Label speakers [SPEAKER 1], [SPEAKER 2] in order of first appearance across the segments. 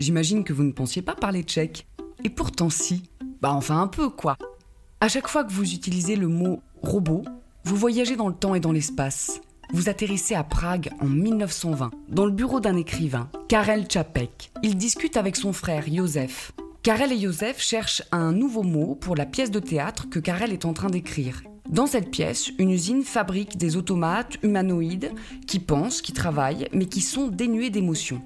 [SPEAKER 1] J'imagine que vous ne pensiez pas parler tchèque. Et pourtant si. Bah enfin un peu quoi. À chaque fois que vous utilisez le mot robot, vous voyagez dans le temps et dans l'espace. Vous atterrissez à Prague en 1920, dans le bureau d'un écrivain, Karel Čapek. Il discute avec son frère Josef. Karel et Josef cherchent un nouveau mot pour la pièce de théâtre que Karel est en train d'écrire. Dans cette pièce, une usine fabrique des automates humanoïdes qui pensent, qui travaillent, mais qui sont dénués d'émotion.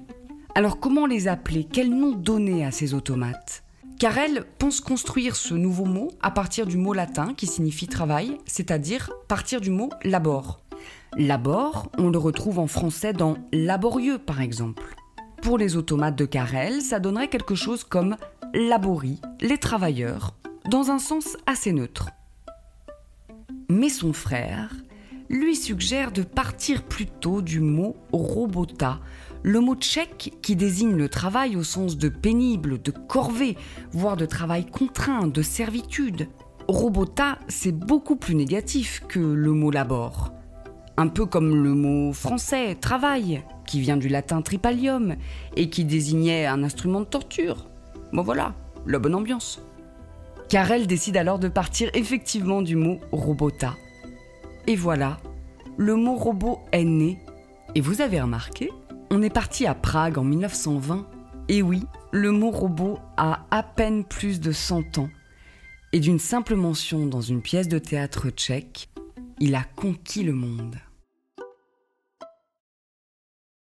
[SPEAKER 1] Alors comment les appeler? Quel nom donner à ces automates? Karel pense construire ce nouveau mot à partir du mot latin qui signifie travail, c'est-à-dire partir du mot labor. Labor, on le retrouve en français dans laborieux par exemple. Pour les automates de Karel, ça donnerait quelque chose comme laborie, les travailleurs, dans un sens assez neutre. Mais son frère lui suggère de partir plutôt du mot robota, le mot tchèque qui désigne le travail au sens de pénible, de corvée, voire de travail contraint, de servitude. Robota, c'est beaucoup plus négatif que le mot labor. Un peu comme le mot français travail, qui vient du latin tripalium et qui désignait un instrument de torture. Bon voilà, la bonne ambiance. Karel décide alors de partir effectivement du mot robota. Et voilà, le mot robot est né. Et vous avez remarqué, on est parti à Prague en 1920. Et oui, le mot robot a à peine plus de 100 ans. Et d'une simple mention dans une pièce de théâtre tchèque, il a conquis le monde.